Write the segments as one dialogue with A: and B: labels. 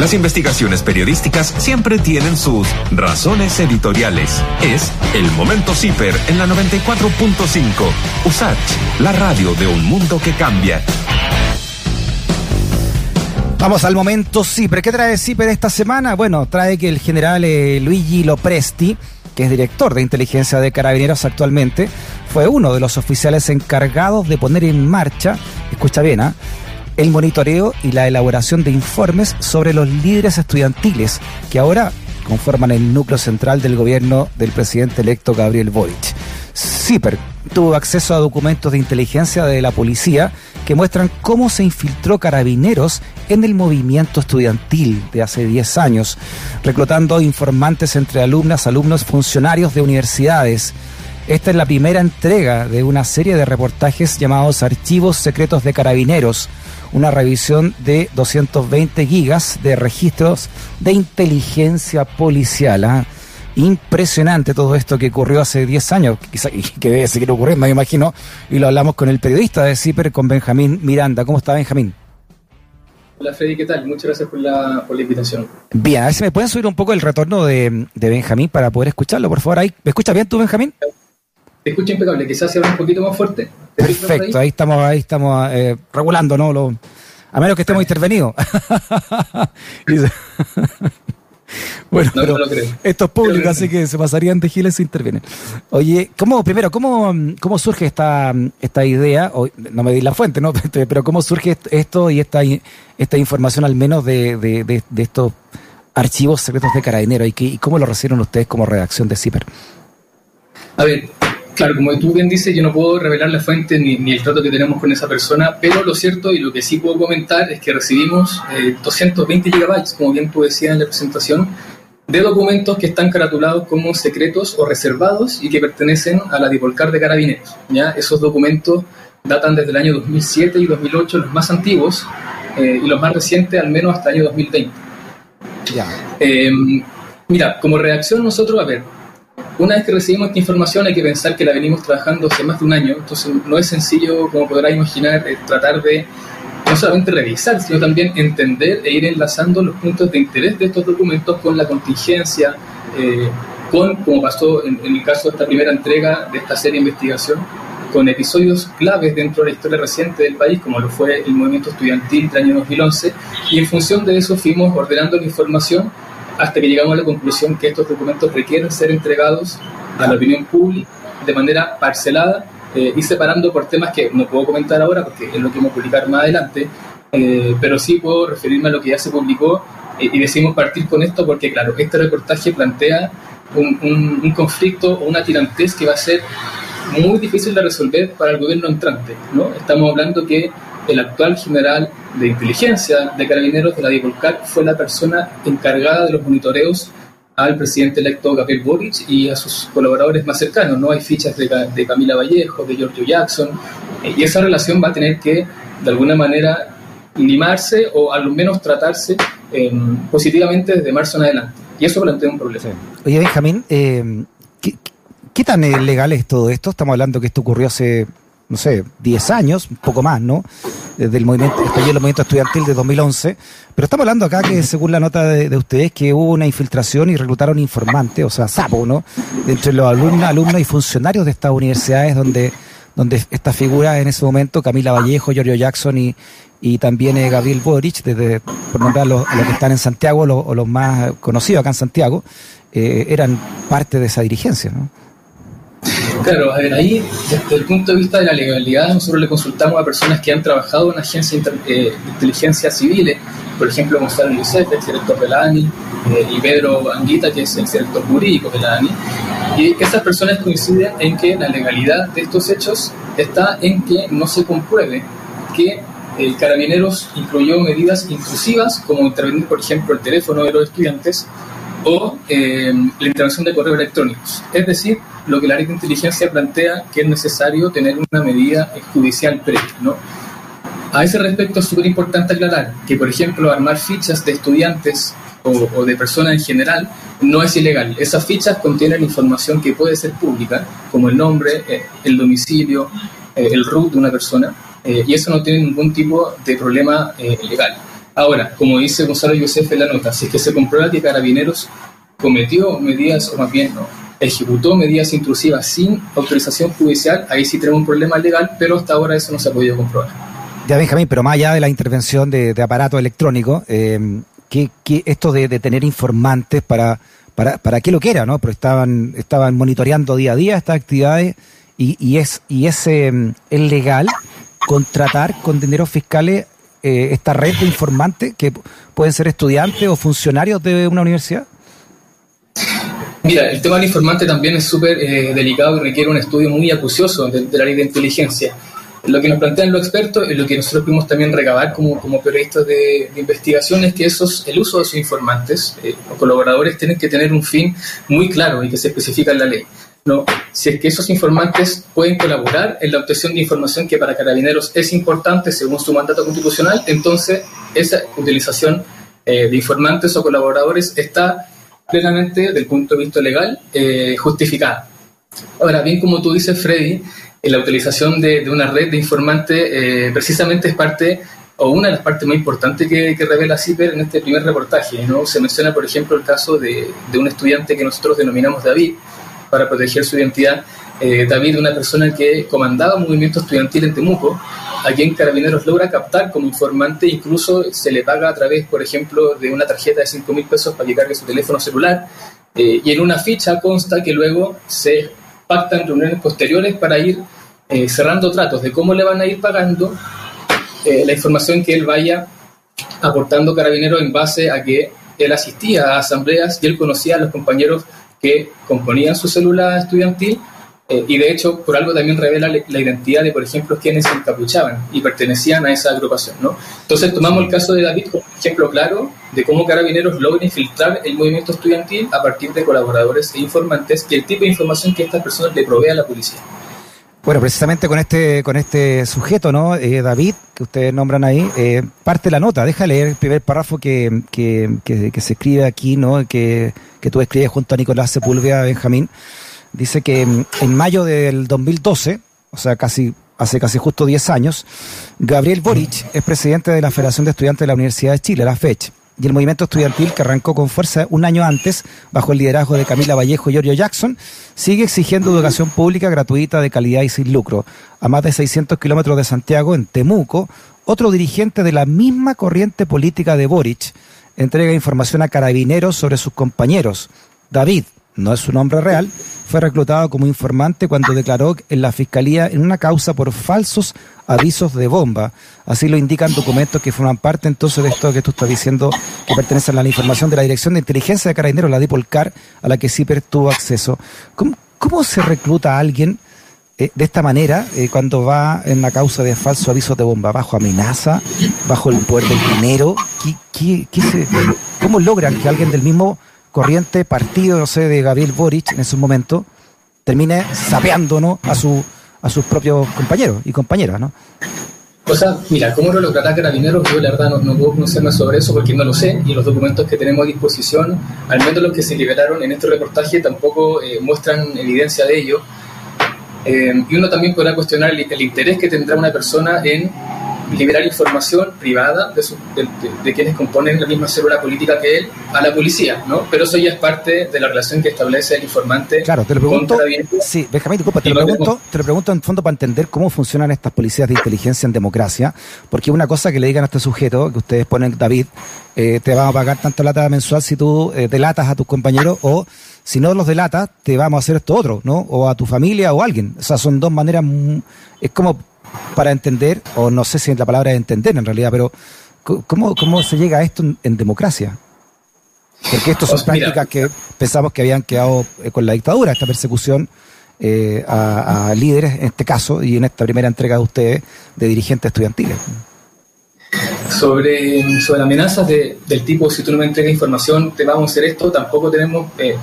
A: Las investigaciones periodísticas siempre tienen sus razones editoriales. Es el momento CIPER en la 94.5. USACH, la radio de un mundo que cambia.
B: Vamos al momento CIPER. ¿Qué trae CIPER esta semana? Bueno, trae que el general eh, Luigi Lopresti, que es director de inteligencia de carabineros actualmente, fue uno de los oficiales encargados de poner en marcha, escucha bien, ¿ah? El monitoreo y la elaboración de informes sobre los líderes estudiantiles que ahora conforman el núcleo central del gobierno del presidente electo Gabriel Boric. CIPER tuvo acceso a documentos de inteligencia de la policía que muestran cómo se infiltró carabineros en el movimiento estudiantil de hace 10 años, reclutando informantes entre alumnas, alumnos, funcionarios de universidades. Esta es la primera entrega de una serie de reportajes llamados Archivos Secretos de Carabineros, una revisión de 220 gigas de registros de inteligencia policial. ¿ah? Impresionante todo esto que ocurrió hace 10 años, quizá, y que debe seguir ocurriendo, me imagino, y lo hablamos con el periodista de CIPER, con Benjamín Miranda. ¿Cómo está Benjamín?
C: Hola Freddy, ¿qué tal? Muchas gracias por la, por la invitación.
B: Bien, a ver si me pueden subir un poco el retorno de, de Benjamín para poder escucharlo, por favor. Ahí, ¿Me escucha bien tú, Benjamín?
C: Te escucho impecable, quizás sea un poquito más fuerte.
B: Perfecto, ahí? estamos, ahí estamos eh, regulando, ¿no? Lo, a menos que estemos intervenidos. bueno, pero esto es público, así que se pasarían de giles si intervienen. Oye, ¿cómo, primero, cómo, cómo surge esta, esta idea? no me di la fuente, ¿no? Pero ¿cómo surge esto y esta, esta información al menos de, de, de, estos archivos secretos de Carabinero y, y cómo lo recibieron ustedes como redacción de CIPER?
C: A ver, Claro, como tú bien dices, yo no puedo revelar la fuente ni, el trato que tenemos con esa persona, pero lo cierto y lo que sí puedo comentar es que recibimos 220 eh, gigabytes, como bien tú decías en la presentación, de documentos que están caratulados como secretos o reservados y que pertenecen a la Dipolcar de Carabineros. ¿ya? Esos documentos datan desde el año 2007 y 2008, los más antiguos, eh, y los más recientes al menos hasta el año 2020. Ya. Eh, mira, como reacción nosotros, a ver, una vez que recibimos esta información hay que pensar que la venimos trabajando hace más de un año, entonces no es sencillo, como podrá imaginar, eh, tratar de no solamente revisar, sino también entender e ir enlazando los puntos de interés de estos documentos con la contingencia, eh, con, como pasó en, el caso de esta primera entrega de esta serie de investigación, con episodios claves dentro de la historia reciente del país, como lo fue el movimiento estudiantil del año 2011, y en función de eso fuimos ordenando la información hasta que llegamos a la conclusión que estos documentos requieren ser entregados a la opinión pública de manera parcelada eh, y separando por temas que no puedo comentar ahora porque es lo que vamos a publicar más adelante, eh, pero sí puedo referirme a lo que ya se publicó eh, y decidimos partir con esto porque, claro, este reportaje plantea un, un, conflicto o una tirantez que va a ser muy difícil de resolver para el gobierno entrante. ¿no? Estamos hablando que el actual general de inteligencia de carabineros de la Dipolcar fue la persona encargada de los monitoreos al presidente electo Gabriel Boric y a sus colaboradores más cercanos. No hay fichas de, Camila Vallejo, de Giorgio Jackson, eh, y esa relación va a tener que, de alguna manera, limarse o al menos tratarse em, positivamente desde marzo en adelante. Y eso plantea un problema.
B: Oye, Benjamín, ¿qué, ¿qué, tan legal es todo esto? Estamos hablando que esto ocurrió hace no sé, 10 años, un poco más, ¿no? Desde el movimiento, el movimiento estudiantil de 2011. Pero estamos hablando acá que, según la nota de, ustedes, que hubo una infiltración y reclutaron informantes, o sea, sapo, ¿no? Entre los alumnos, alumnos y funcionarios de estas universidades donde, donde estas figuras en ese momento, Camila Vallejo, Giorgio Jackson y, y también eh, Gabriel Boric, desde, por nombrar a los, que están en Santiago o los más conocidos acá en Santiago, eh, eran parte de esa dirigencia, ¿no?
C: Claro, a ver, ahí, desde el punto de vista de la legalidad, nosotros le consultamos a personas que han trabajado en agencias eh, de inteligencia civiles, por ejemplo, Gonzalo Lucete, el director de la ANI, eh, y Pedro Anguita, que es el director jurídico de la ANI, y estas personas coinciden en que la legalidad de estos hechos está en que no se compruebe que el Carabineros incluyó medidas intrusivas, como intervenir, por ejemplo, el teléfono de los estudiantes, o eh, la intervención de correos electrónicos. Es decir, lo que la ley de inteligencia plantea que es necesario tener una medida judicial previa. ¿no? A ese respecto es súper importante aclarar que, por ejemplo, armar fichas de estudiantes o, de personas en general no es ilegal. Esas fichas contienen información que puede ser pública, como el nombre, eh, el domicilio, eh, el root de una persona, y eso no tiene ningún tipo de problema legal. Ahora, como dice Gonzalo Yosef en la nota, si es que se comprueba que Carabineros cometió medidas, o más bien no, ejecutó medidas intrusivas sin autorización judicial, ahí sí tenemos un problema legal, pero hasta ahora eso no se ha podido comprobar.
B: Ya, Benjamín, pero más allá de la intervención de, aparato electrónico, eh, ¿qué, esto de, tener informantes para, para, para qué lo que era, ¿no? Pero estaban, estaban monitoreando día a día estas actividades y, es, y es, em, es legal contratar con dinero fiscales eh, esta red de informantes que pueden ser estudiantes o funcionarios de una universidad?
C: Mira, el tema del informante también es súper eh, delicado y requiere un estudio muy acucioso de, la ley de inteligencia. Lo que nos plantean los expertos y lo que nosotros pudimos también recabar como, como periodistas de, investigación es que esos, el uso de esos informantes eh, o colaboradores tienen que tener un fin muy claro y que se especifica en la ley. No, si es que esos informantes pueden colaborar en la obtención de información que para carabineros es importante según su mandato constitucional, entonces esa utilización eh, de informantes o colaboradores está plenamente, desde el punto de vista legal, eh, justificada. Ahora, bien como tú dices, Freddy, la utilización de, una red de informantes eh, precisamente es parte o una de las partes más importantes que, revela CIPER en este primer reportaje. ¿no? Se menciona, por ejemplo, el caso de, de un estudiante que nosotros denominamos David, para proteger su identidad. Eh, David, una persona que comandaba un movimiento estudiantil en Temuco, a quien Carabineros logra captar como informante, incluso se le paga a través, por ejemplo, de una tarjeta de 5 mil pesos para que cargue su teléfono celular, eh, y en una ficha consta que luego se pactan reuniones posteriores para ir eh, cerrando tratos de cómo le van a ir pagando eh, la información que él vaya aportando Carabineros en base a que él asistía a asambleas y él conocía a los compañeros que componían su célula estudiantil eh, y de hecho por algo también revela la identidad de, por ejemplo, quienes se encapuchaban y pertenecían a esa agrupación. ¿no? Entonces tomamos el caso de David como ejemplo claro de cómo Carabineros logra infiltrar el movimiento estudiantil a partir de colaboradores e informantes y el tipo de información que estas personas le provee a la policía.
B: Bueno, precisamente con este con este sujeto, ¿no? Eh, David, que ustedes nombran ahí, eh, parte la nota. Deja leer el primer párrafo que, que, que, se escribe aquí, ¿no? Que, que tú escribes junto a Nicolás Sepúlveda, Benjamín. Dice que en mayo del 2012, o sea, casi hace casi justo 10 años, Gabriel Boric es presidente de la Federación de Estudiantes de la Universidad de Chile, la FECH y el movimiento estudiantil que arrancó con fuerza un año antes, bajo el liderazgo de Camila Vallejo y Giorgio Jackson, sigue exigiendo educación pública gratuita de calidad y sin lucro. A más de 600 kilómetros de Santiago, en Temuco, otro dirigente de la misma corriente política de Boric entrega información a carabineros sobre sus compañeros. David, no es su nombre real, fue reclutado como informante cuando declaró en la fiscalía en una causa por falsos avisos de bomba. Así lo indican documentos que forman parte entonces de esto que tú estás diciendo, que pertenecen a la información de la Dirección de Inteligencia de Carabineros, la DIPOLCAR, a la que CIPER tuvo acceso. ¿Cómo, se recluta a alguien eh, de esta manera eh, cuando va en la causa de falsos avisos de bomba? ¿Bajo amenaza? ¿Bajo el poder del dinero? ¿Cómo logran que alguien del mismo corriente partido, no sé, de Gabriel Boric en ese momento, termine sapeando a, su, a sus propios compañeros y compañeras, ¿no?
C: O sea, mira, ¿cómo lo logrará Carabineros? Yo la verdad no, no puedo pronunciarme sobre eso porque no lo sé y los documentos que tenemos a disposición, al menos los que se liberaron en este reportaje, tampoco eh, muestran evidencia de ello. Eh, y uno también podrá cuestionar el, interés que tendrá una persona en liberar información privada de, quienes componen la misma célula política que él a la policía, ¿no? Pero eso ya es parte de la relación que establece el informante.
B: Claro, te lo pregunto. Sí, Benjamín, disculpa, te lo, pregunto, te lo pregunto en fondo para entender cómo funcionan estas policías de inteligencia en democracia, porque una cosa que le digan a este sujeto, que ustedes ponen, David, eh, te vamos a pagar tanto lata mensual si tú eh, delatas a tus compañeros o si no los delatas, te vamos a hacer esto otro, ¿no? O a tu familia o a alguien. O sea, son dos maneras, es como para entender, o no sé si es la palabra de entender en realidad, pero ¿cómo, cómo se llega a esto en, democracia? Porque esto son pues prácticas que pensamos que habían quedado eh, con la dictadura, esta persecución eh, a, líderes, en este caso, y en esta primera entrega de ustedes, de dirigentes estudiantiles.
C: Sobre, sobre amenazas de, del tipo, si tú no me entregas información, te vamos a hacer esto, tampoco tenemos eh,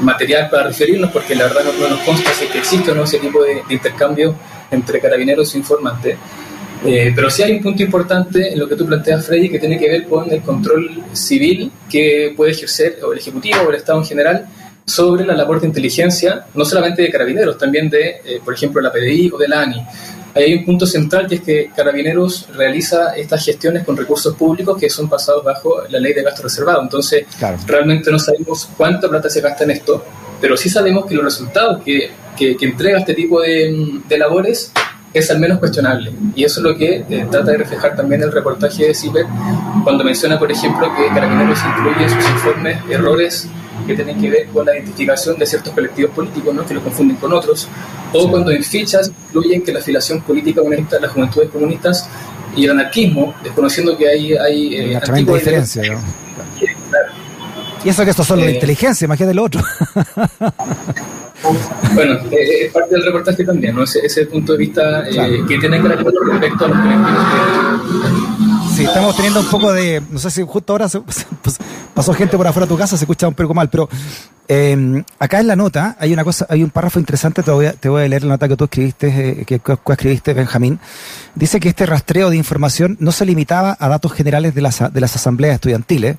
C: material para referirnos, porque la verdad no, nos consta si existe o no ese tipo de, de intercambio entre carabineros e informantes. Eh, pero sí hay un punto importante en lo que tú planteas, Freddy, que tiene que ver con el control civil que puede ejercer o el Ejecutivo o el Estado en general sobre la labor de inteligencia, no solamente de carabineros, también de, eh, por ejemplo, la PDI o de la ANI. hay un punto central que es que Carabineros realiza estas gestiones con recursos públicos que son pasados bajo la ley de gasto reservado. Entonces, realmente no sabemos cuánta plata se gasta en esto, pero sí sabemos que los resultados que, que, entrega este tipo de, de, labores es al menos cuestionable. Y eso es lo que eh, trata de reflejar también el reportaje de CIPER cuando menciona, por ejemplo, que Carabineros incluye en sus informes errores que tienen que ver con la identificación de ciertos colectivos políticos, ¿no? que los confunden con otros, o cuando en fichas incluyen que la afiliación política comunista, las juventudes comunistas y el anarquismo, desconociendo que hay... hay
B: eh, diferencia, ¿no? Y eso que esto solo la eh, inteligencia, imagínate lo otro.
C: bueno, eh, es parte del reportaje también, ¿no? Ese, ese punto de vista eh, que tiene que ver respecto a los colectivos
B: Sí, estamos teniendo un poco de. No sé si justo ahora pues, pasó gente por afuera de tu casa, se escucha un poco mal, pero em, acá en la nota hay una cosa, hay un párrafo interesante, te voy a, te voy a leer la nota que tú escribiste, eh, que escribiste, Benjamín. Dice que este rastreo de información no se limitaba a datos generales de las, de las asambleas estudiantiles.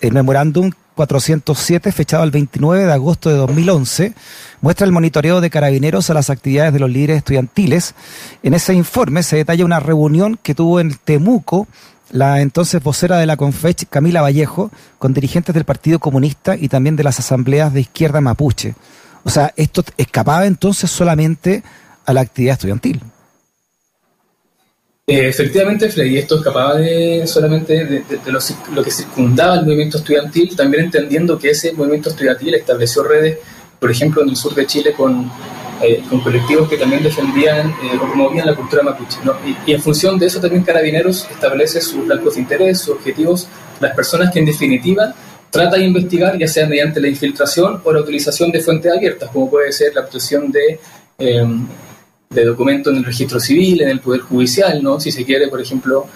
B: El memorándum 407, fechado el 29 de agosto de 2011, muestra el monitoreo de carabineros a las actividades de los líderes estudiantiles. En ese informe se detalla una reunión que tuvo en Temuco la entonces vocera de la CONFECH, Camila Vallejo, con dirigentes del Partido Comunista y también de las asambleas de izquierda mapuche. O sea, esto escapaba entonces solamente a la actividad estudiantil.
C: Eh, efectivamente, Freddy, esto escapaba de, solamente de, lo que circundaba el movimiento estudiantil, también entendiendo que ese movimiento estudiantil estableció redes, por ejemplo, en el sur de Chile con eh, con colectivos que también defendían eh, o promovían la cultura mapuche. Y, en función de eso también Carabineros establece sus blancos de interés, sus objetivos, las personas que en definitiva trata de investigar, ya sea mediante la infiltración o la utilización de fuentes abiertas, como puede ser la obtención de, eh, de documentos en el registro civil, en el Poder Judicial, ¿no? si se quiere, por ejemplo,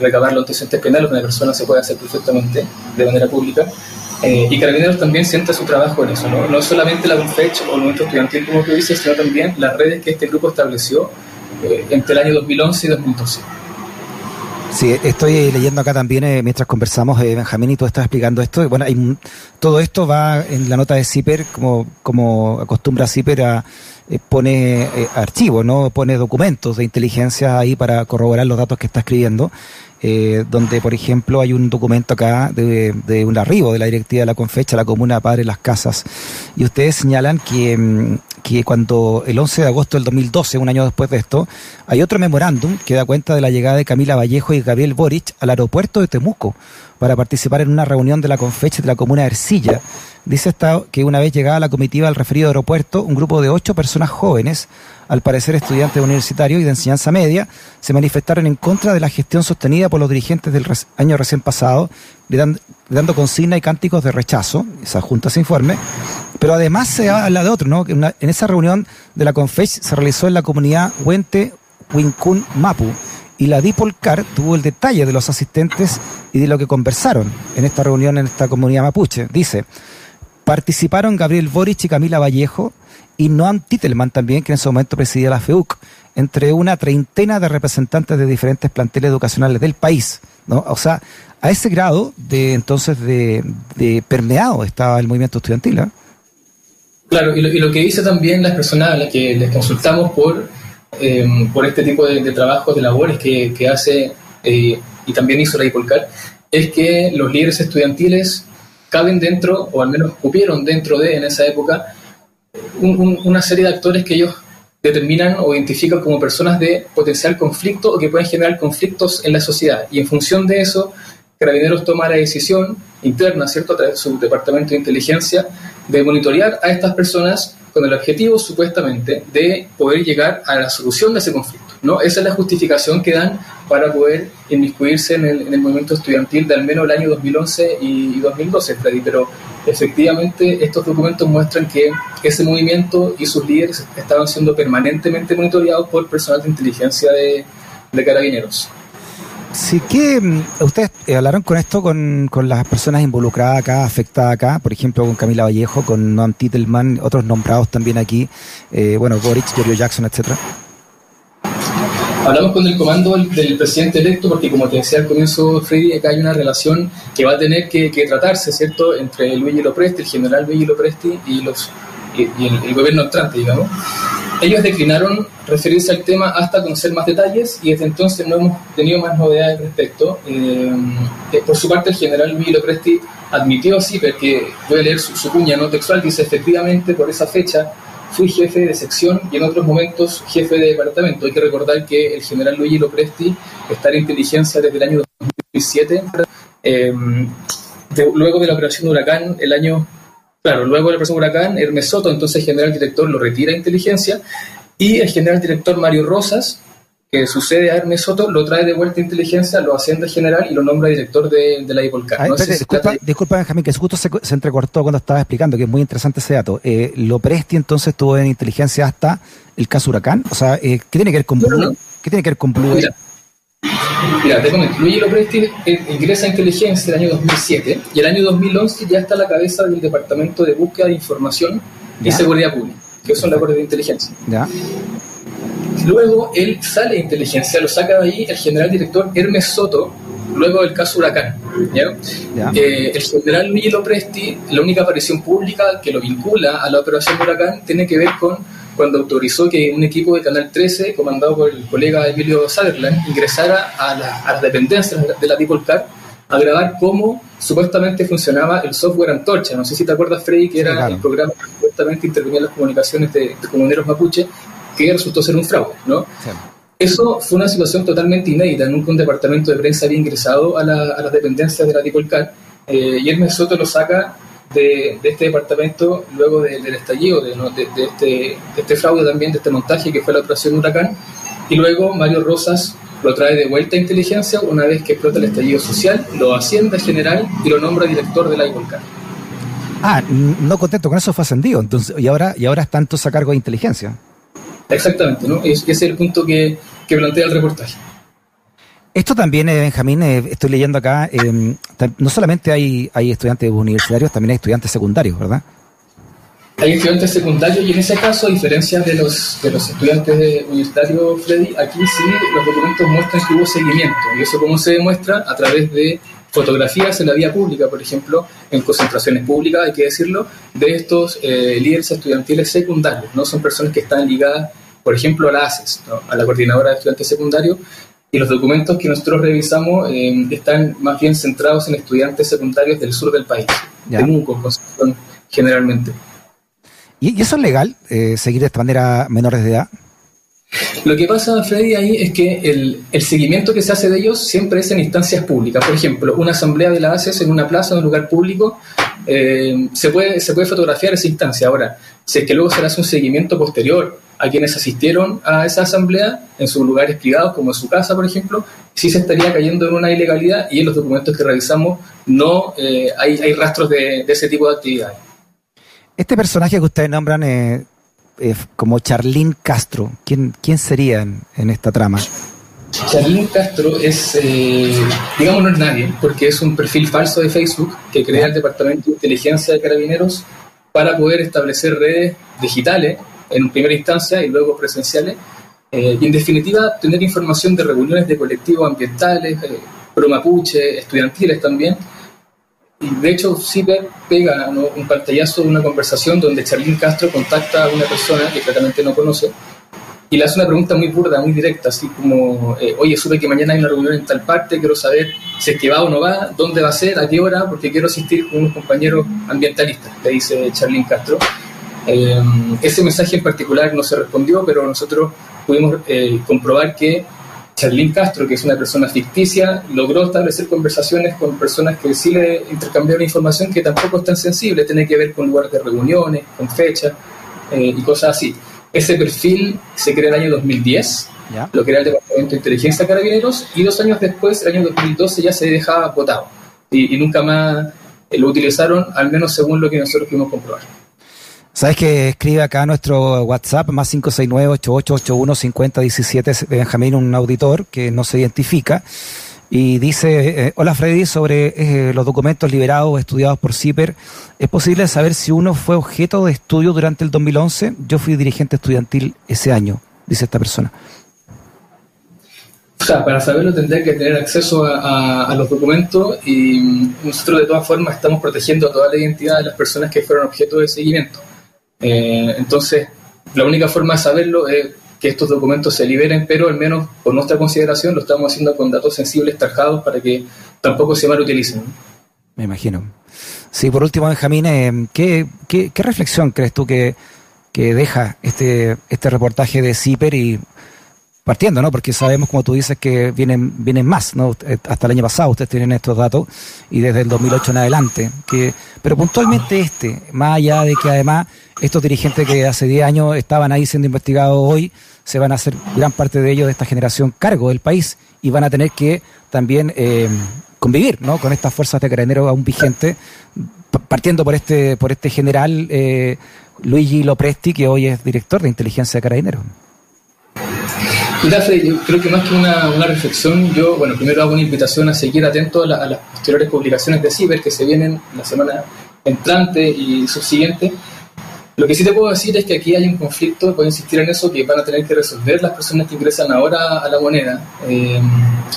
C: recabar los antecedentes penales, una persona se puede hacer perfectamente de manera pública. Eh, y Carabineros también siente su trabajo en eso, ¿no? No solamente la UNFECH o el movimiento estudiantil, como tú dices, sino también las redes que este grupo estableció eh, entre el año 2011 y 2012.
B: Sí, estoy leyendo acá también, eh, mientras conversamos, Benjamín, y tú estás explicando esto. Bueno, hay, todo esto va en la nota de CIPER, como, como acostumbra CIPER a pone archivos, ¿no? Pone documentos de inteligencia ahí para corroborar los datos que está escribiendo eh, donde, por ejemplo, hay un documento acá de, de, un arribo de la directiva de la Confecha, la Comuna Padre Las Casas, y ustedes señalan que, mm, que cuando el 11 de agosto del 2012, un año después de esto, hay otro memorándum que da cuenta de la llegada de Camila Vallejo y Gabriel Boric al aeropuerto de Temuco para participar en una reunión de la Confecha de la Comuna de Ercilla. Dice esta que una vez llegada la comitiva al referido aeropuerto, un grupo de ocho personas jóvenes al parecer estudiantes universitarios y de enseñanza media, se manifestaron en contra de la gestión sostenida por los dirigentes del año recién pasado, dando consigna y cánticos de rechazo, esa junta se informe, pero además se habla de otro, ¿no? Que en esa reunión de la CONFECH se realizó en la comunidad Huente Huincún Mapu, y la Dipolcar tuvo el detalle de los asistentes y de lo que conversaron en esta reunión en esta comunidad mapuche. Dice, participaron Gabriel Boric y Camila Vallejo, y Noam Titelman también, que en ese momento presidía la FEUC, entre una treintena de representantes de diferentes planteles educacionales del país. ¿no? O sea, a ese grado de entonces de, permeado estaba el movimiento estudiantil. ¿eh?
C: Claro, y lo, que dice también las personas a las que les consultamos por, eh, por este tipo de, trabajos, de labores que, hace eh, y también hizo la IPOLCAR, es que los líderes estudiantiles caben dentro, o al menos cupieron dentro de, en esa época, una serie de actores que ellos determinan o identifican como personas de potencial conflicto o que pueden generar conflictos en la sociedad. Y en función de eso, Carabineros toma la decisión interna, ¿cierto?, a través de su departamento de inteligencia, de monitorear a estas personas con el objetivo, supuestamente, de poder llegar a la solución de ese conflicto. ¿no? Esa es la justificación que dan para poder inmiscuirse en el, movimiento estudiantil de al menos el año 2011 y, 2012, Freddy. Pero efectivamente estos documentos muestran que ese movimiento y sus líderes estaban siendo permanentemente monitoreados por personal de inteligencia de, carabineros.
B: Sí, que mm, ustedes eh, hablaron con esto con, con, las personas involucradas acá, afectadas acá, por ejemplo con Camila Vallejo, con Noam Titelman, otros nombrados también aquí, eh, bueno, Boric, Giorgio Jackson, etcétera.
C: Hablamos con el comando del, presidente electo porque, como te decía al comienzo, Freddy, acá hay una relación que va a tener que, tratarse, ¿cierto?, entre Luigi Lopresti, el general Luigi Lopresti y, los, y, el, gobierno entrante, digamos. Ellos declinaron referirse al tema hasta conocer más detalles y desde entonces no hemos tenido más novedades al respecto. Eh, por su parte, el general Luis Lopresti admitió así, porque voy a leer su, su cuña no textual, dice efectivamente por esa fecha fui jefe de sección y en otros momentos jefe de departamento. Hay que recordar que el general Luigi Lopresti está en inteligencia desde el año 2007, eh, luego de la operación Huracán, el año, claro, luego de la operación Huracán, Hermes Soto, entonces general director, lo retira de inteligencia y el general director Mario Rosas que sucede a Hermes Soto, lo trae de vuelta a inteligencia, lo asciende general y lo nombra director de, de la IPOLCAR.
B: No disculpa, disculpa, Benjamín, que justo se, se, entrecortó cuando estaba explicando, que es muy interesante ese dato. Eh, lo Presti entonces estuvo en inteligencia hasta el caso Huracán. O sea, eh, ¿qué tiene que ver con Blue? No, ¿Qué tiene que ver con Blue?
C: Mira, mira te comento. Luigi Lopresti eh, ingresa a inteligencia el año 2007 y el año 2011 ya está a la cabeza del Departamento de Búsqueda de Información y ¿Ya? Seguridad Pública, que son labores de inteligencia.
B: ¿Ya?
C: Luego él sale de inteligencia, lo saca de ahí el general director Hermes Soto, luego del caso Huracán. Eh, el general Luigi Lopresti, la única aparición pública que lo vincula a la operación Huracán tiene que ver con cuando autorizó que un equipo de Canal 13, comandado por el colega Emilio Sutherland, ingresara a, la, a las dependencias de la Car a grabar cómo supuestamente funcionaba el software Antorcha. No sé si te acuerdas, Freddy, que era
B: Sí, claro.
C: el programa que supuestamente intervenía en las comunicaciones de, de comuneros mapuche, que resultó ser un fraude, ¿no?
B: Sí.
C: Eso fue una situación totalmente inédita. Nunca un departamento de prensa había ingresado a, la, a las dependencias de la Tipolcar eh, y Hermes Soto lo saca de, de este departamento luego de- del estallido, de, ¿no? de- este, de este fraude también, de este montaje que fue la operación Huracán. Y luego Mario Rosas lo trae de vuelta a inteligencia una vez que explota el estallido social, lo asciende a general y lo nombra director de la.
B: Ah, no contento con eso fue ascendido. Entonces, y ahora, y ahora están todos a cargo de inteligencia.
C: Exactamente, ¿no? Es- Ese es el punto que, que plantea el reportaje.
B: Esto también, eh, Benjamín, eh, estoy leyendo acá, eh, no solamente hay, hay estudiantes universitarios, también hay estudiantes secundarios, ¿verdad?
C: Hay estudiantes secundarios y en ese caso, a diferencia de los, de los estudiantes universitarios, Freddy, aquí sí los documentos muestran que hubo seguimiento. ¿Y eso cómo se demuestra? A través de fotografías en la vía pública, por ejemplo, en concentraciones públicas, hay que decirlo, de estos eh, líderes estudiantiles secundarios. No son personas que están ligadas, por ejemplo, a la ACES, a la Coordinadora de Estudiantes Secundarios, y los documentos que nosotros revisamos eh, están más bien centrados en estudiantes secundarios del sur del país,
B: Ya.
C: Temuco, Concepción, generalmente.
B: ¿Y, y eso es legal, eh, seguir de esta manera menores de edad?
C: Lo que pasa, Freddy, ahí es que el, el seguimiento que se hace de ellos siempre es en instancias públicas. Por ejemplo, una asamblea de la ACES en una plaza, en un lugar público, eh, se, puede, se puede fotografiar esa instancia. Ahora, si es que luego se le hace un seguimiento posterior a quienes asistieron a esa asamblea en sus lugares privados, como en su casa, por ejemplo, sí se estaría cayendo en una ilegalidad y en los documentos que revisamos no eh, hay, hay rastros de, de ese tipo de actividades.
B: Este personaje que ustedes nombran eh, eh, como Charlín Castro, ¿quién, quién sería en, en esta trama?
C: Charlín Castro es, eh, digamos, no es nadie, porque es un perfil falso de Facebook que crea el Departamento de Inteligencia de Carabineros para poder establecer redes digitales en primera instancia y luego presenciales. eh, y en definitiva, tener información de reuniones de colectivos ambientales, eh, estudiantiles también. Y de hecho, CIPER pega ¿no? un pantallazo de una conversación donde Charlín Castro contacta a una persona que claramente no conoce y le hace una pregunta muy burda, muy directa, así como, eh, oye, supe que mañana hay una reunión en tal parte, quiero saber si es que va o no va, dónde va a ser, a qué hora, porque quiero asistir con unos compañeros ambientalistas, le dice Charlín Castro. Eh, ese mensaje en particular no se respondió, pero nosotros pudimos eh, comprobar que Charlín Castro, que es una persona ficticia, logró establecer conversaciones con personas que sí le intercambiaron información que tampoco es tan sensible, tiene que ver con lugares de reuniones, con fechas eh, y cosas así. Ese perfil se crea en el año 2010,
B: ¿Ya?
C: lo crea el Departamento de Inteligencia Carabineros, y dos años después, el año 2012, ya se dejaba votado. Y, y nunca más eh, lo utilizaron, al menos según lo que nosotros pudimos comprobar.
B: ¿Sabes que escribe acá nuestro WhatsApp, más 569-8881-5017, Benjamín, un auditor que no se identifica, y dice, eh, hola Freddy, sobre eh, los documentos liberados o estudiados por CIPER, ¿es posible saber si uno fue objeto de estudio durante el 2011? Yo fui dirigente estudiantil ese año, dice esta persona.
C: O sea, para saberlo tendría que tener acceso a, a- a los documentos y mm, nosotros de todas formas estamos protegiendo toda la identidad de las personas que fueron objeto de seguimiento. Eh, entonces, la única forma de saberlo es que estos documentos se liberen, pero al menos por nuestra consideración lo estamos haciendo con datos sensibles tarjados para que tampoco se malutilicen.
B: Me imagino. Sí, por último, Benjamín, eh, ¿qué, qué, reflexión crees tú que, que deja este, este reportaje de CIPER y partiendo, ¿no? Porque sabemos, como tú dices, que vienen, vienen más, ¿no? Eh, hasta el año pasado ustedes tienen estos datos y desde el 2008 en adelante. Que, pero puntualmente este, más allá de que además estos dirigentes que hace 10 años estaban ahí siendo investigados hoy, se van a hacer gran parte de ellos de esta generación cargo del país y van a tener que también eh, convivir, ¿no? Con estas fuerzas de carabineros aún vigentes, partiendo por este, por este general eh, Luigi Lopresti, que hoy es director de inteligencia de carabineros.
C: Mira, yo creo que más que una, una, reflexión, yo, bueno, primero hago una invitación a seguir atento a, las posteriores publicaciones de Ciber que se vienen la semana entrante y subsiguiente, lo que sí te puedo decir es que aquí hay un conflicto, puedo insistir en eso, que van a tener que resolver las personas que ingresan ahora a la moneda, eh,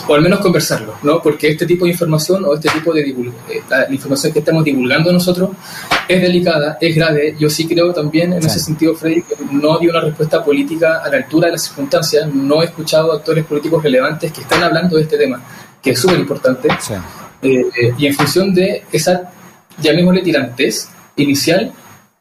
C: o al menos conversarlo, ¿no? Porque este tipo de información o este tipo de eh, la información que estamos divulgando nosotros es delicada, es grave. Yo sí creo también en ese sentido, Freddy, que no dio una respuesta política a la altura de las circunstancias. No he escuchado actores políticos relevantes que están hablando de este tema, que es súper importante. Eh, y en función de esa, llamémosle tirantez inicial,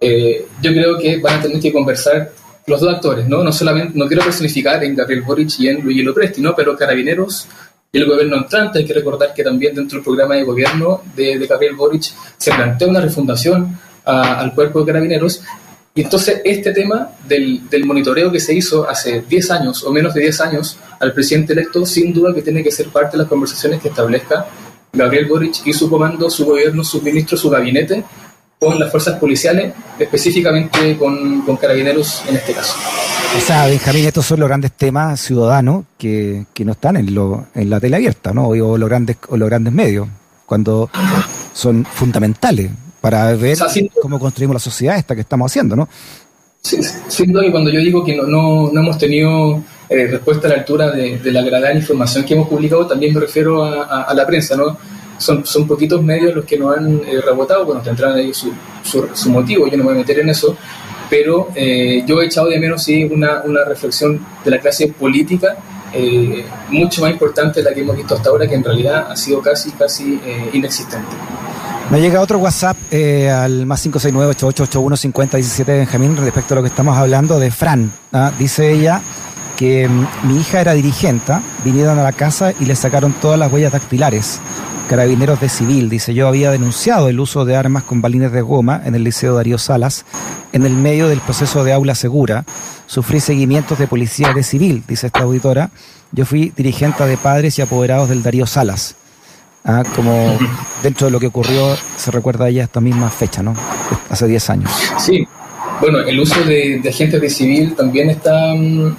C: eh, yo creo que van a tener que conversar los dos actores, ¿no? No solamente, no quiero personificar en Gabriel Boric y en Luigi Lopresti, ¿no? Pero Carabineros y el gobierno entrante, hay que recordar que también dentro del programa de gobierno de, Gabriel Boric se plantea una refundación al cuerpo de Carabineros y entonces este tema del, del, monitoreo que se hizo hace 10 años o menos de 10 años al presidente electo, sin duda que tiene que ser parte de las conversaciones que establezca Gabriel Boric y su comando, su gobierno, su ministro, su gabinete, con las fuerzas policiales, específicamente con, con carabineros en este caso.
B: O sea, Benjamín, estos son los grandes temas ciudadanos que, que no están en, lo, en la tele abierta, ¿no? O los grandes, o los grandes medios, cuando son fundamentales para ver cómo construimos la sociedad esta que estamos haciendo, ¿no?
C: Duda que cuando yo digo que no, no, no hemos tenido eh, respuesta a la altura de, de la gran información que hemos publicado, también me refiero a, a la prensa, ¿no? Son, son poquitos medios los que nos han eh, rebotado, bueno, tendrán ahí su, su, motivo, yo no me voy a meter en eso, pero eh, yo he echado de menos sí una, una reflexión de la clase política eh, mucho más importante de la que hemos visto hasta ahora, que en realidad ha sido casi, casi inexistente.
B: Me llega otro WhatsApp al más 569-8881-5017 Benjamín respecto a lo que estamos hablando de Fran. ¿ah? Dice ella que mm, mi hija era dirigente, vinieron a la casa y le sacaron todas las huellas dactilares. Carabineros de Civil. Dice, yo había denunciado el uso de armas con balines de goma en el Liceo Darío Salas en el medio del proceso de aula segura. Sufrí seguimientos de policía de civil, dice esta auditora. Yo fui dirigente de padres y apoderados del Darío Salas. Ah, como dentro de lo que ocurrió, se recuerda ella esta misma fecha, ¿no? Hace 10 años.
C: Sí, bueno, el uso de, agentes de civil también está, mm,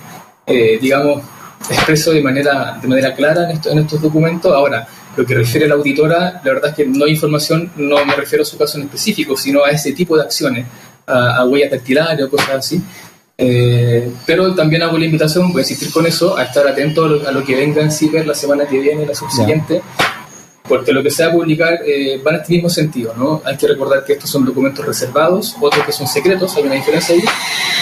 C: eh, digamos, expreso de manera, de manera clara en, en estos documentos. Ahora, lo que refiere a la auditora, la verdad es que no hay información, no me refiero a su caso en específico, sino a ese tipo de acciones, a, huellas dactilares o cosas así. Eh, pero también hago la invitación, voy a insistir con eso, a estar atento a lo, que venga en CIPER la semana que viene, la subsiguiente, porque lo que se va a publicar eh, va en este mismo sentido, ¿no? Hay que recordar que estos son documentos reservados, otros que son secretos, hay una diferencia ahí,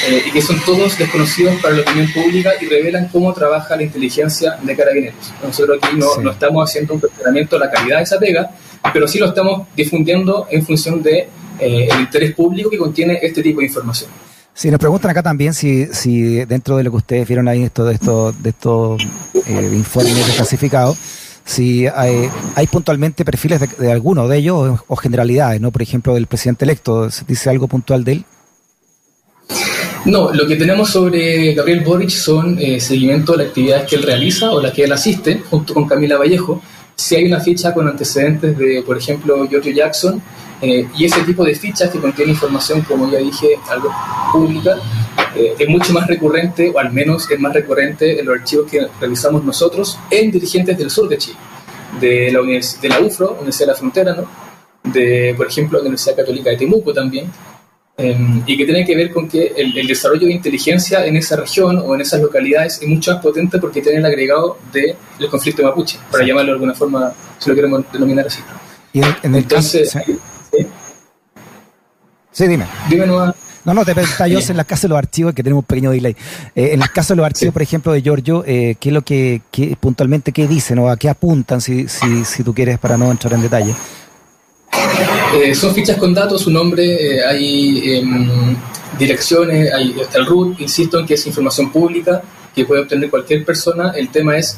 C: eh, y que son todos desconocidos para la opinión pública y revelan cómo trabaja la inteligencia de carabineros. Nosotros aquí no, no estamos haciendo un cuestionamiento de la calidad de esa pega, pero sí lo estamos difundiendo en función de eh, el interés público que contiene este tipo de información.
B: Sí, nos preguntan acá también si, si dentro de lo que ustedes vieron ahí esto, de estos de estos informes desclasificados, si hay, puntualmente perfiles de, de, alguno de ellos o, generalidades, ¿no? Por ejemplo, del presidente electo, ¿se dice algo puntual de él?
C: No, lo que tenemos sobre Gabriel Boric son eh, seguimiento de las actividades que él realiza o las que él asiste, junto con Camila Vallejo. Si hay una ficha con antecedentes de, por ejemplo, Giorgio Jackson, eh, y ese tipo de fichas que contiene información, como ya dije, algo pública, eh, es mucho más recurrente, o al menos es más recurrente en los archivos que revisamos nosotros en dirigentes del sur de Chile, de la, de la UFRO, Universidad de la Frontera, ¿no? de, por ejemplo, la Universidad Católica de Temuco también, em, y que tiene que ver con que el, desarrollo de inteligencia en esa región o en esas localidades es mucho más potente porque tiene el agregado del conflicto mapuche, para llamarlo de alguna forma, si lo queremos denominar así.
B: Y en, el Entonces,
C: ¿sí?
B: sí, dime.
C: Dime
B: No, no, te yo en la caso de los archivos, que tenemos un pequeño delay. Eh, en el caso de los archivos, por ejemplo, de Giorgio, eh, ¿qué es lo que, puntualmente qué dicen o a qué apuntan, si, si, si tú quieres, para no entrar en detalle?
C: Eh, son fichas con datos, su nombre, eh, hay em, direcciones, hay está el root, insisto en que es información pública que puede obtener cualquier persona. El tema es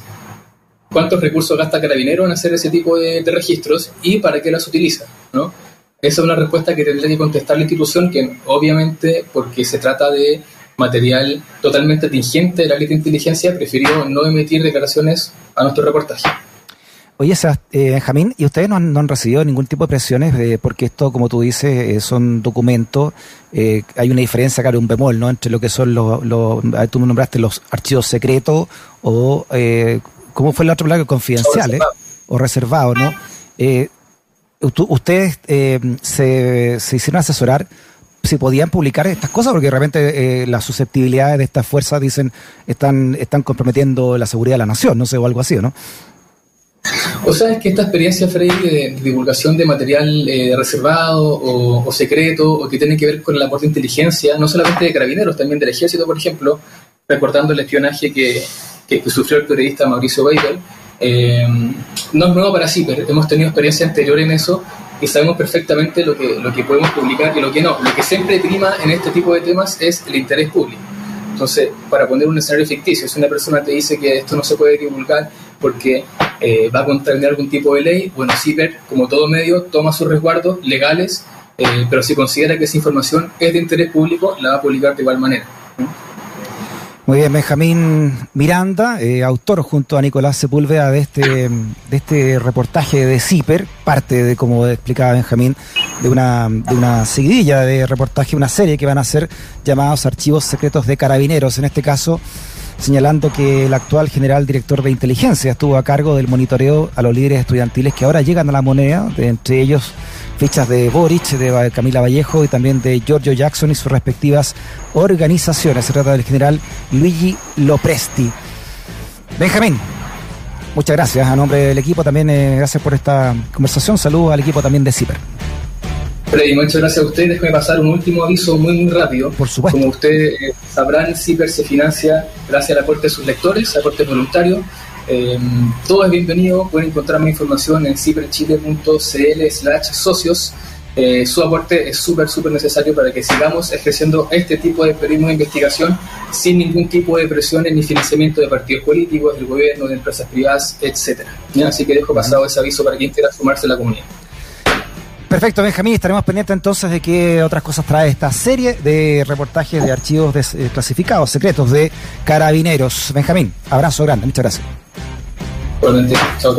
C: cuántos recursos gasta Carabinero en hacer ese tipo de, registros y para qué las utiliza, ¿no? Esa es una respuesta que tendría que contestar la institución, que obviamente, porque se trata de material totalmente atingente de la ley de inteligencia, prefirió no emitir declaraciones a nuestro reportaje.
B: Oye, eh, Benjamín, ¿y ustedes no han, recibido ningún tipo de presiones? De, porque esto, como tú dices, eh, son documentos, eh, hay una diferencia, claro, un bemol, ¿no? Entre lo que son los, tú me nombraste los archivos secretos o, eh, ¿cómo fue la otra palabra? Confidenciales o reservados, ¿no? Ustedes se, se hicieron asesorar si podían publicar estas cosas, porque realmente las susceptibilidades de estas fuerzas dicen están, están comprometiendo la seguridad de la nación, no sé, o algo así, ¿no?
C: O sea, es que esta experiencia, Freddy, de divulgación de material eh, reservado o, secreto, o que tiene que ver con el aporte de inteligencia, no solamente de carabineros, también del ejército, por ejemplo, recordando el espionaje que, sufrió el periodista Mauricio Weibel, eh, no es nuevo para CIPER, hemos tenido experiencia anterior en eso y sabemos perfectamente lo que, lo que podemos publicar y lo que no. Lo que siempre prima en este tipo de temas es el interés público. Entonces, para poner un escenario ficticio, si una persona te dice que esto no se puede divulgar porque eh, va a contravenir algún tipo de ley, bueno, CIPER, como todo medio, toma sus resguardos legales, eh, pero si considera que esa información es de interés público, la va a publicar de igual manera.
B: Muy bien, Benjamín Miranda, eh, autor junto a Nicolás Sepúlveda de este, de este reportaje de CIPER, parte de, como explicaba Benjamín, de una, de una seguidilla de reportaje, una serie que van a ser llamados Archivos Secretos de Carabineros, en este caso señalando que el actual general director de inteligencia estuvo a cargo del monitoreo a los líderes estudiantiles que ahora llegan a la moneda, de, entre ellos fichas de Boric, de Camila Vallejo y también de Giorgio Jackson y sus respectivas organizaciones. Se trata del general Luigi Lopresti. Benjamín, muchas gracias. A nombre del equipo también, eh, gracias por esta conversación. Saludos al equipo también de CIPER.
C: Freddy, muchas gracias a ustedes. Déjame pasar un último aviso muy, muy rápido.
B: Por supuesto.
C: Como ustedes eh, sabrán, CIPER se financia gracias al aporte de sus lectores, aporte voluntario. Eh, todo es bienvenido, pueden encontrar más información en ciperchile.cl slash socios. Eh, su aporte es súper, súper necesario para que sigamos ejerciendo este tipo de periodismo de investigación sin ningún tipo de presiones ni financiamiento de partidos políticos, del gobierno, de empresas privadas, etcétera. Así que dejo pasado ese aviso para quien quiera sumarse a la comunidad.
B: Perfecto, Benjamín. Estaremos pendientes entonces de qué otras cosas trae esta serie de reportajes de archivos desclasificados, secretos de carabineros. Benjamín, abrazo grande. Muchas gracias.
C: Igualmente. Chao,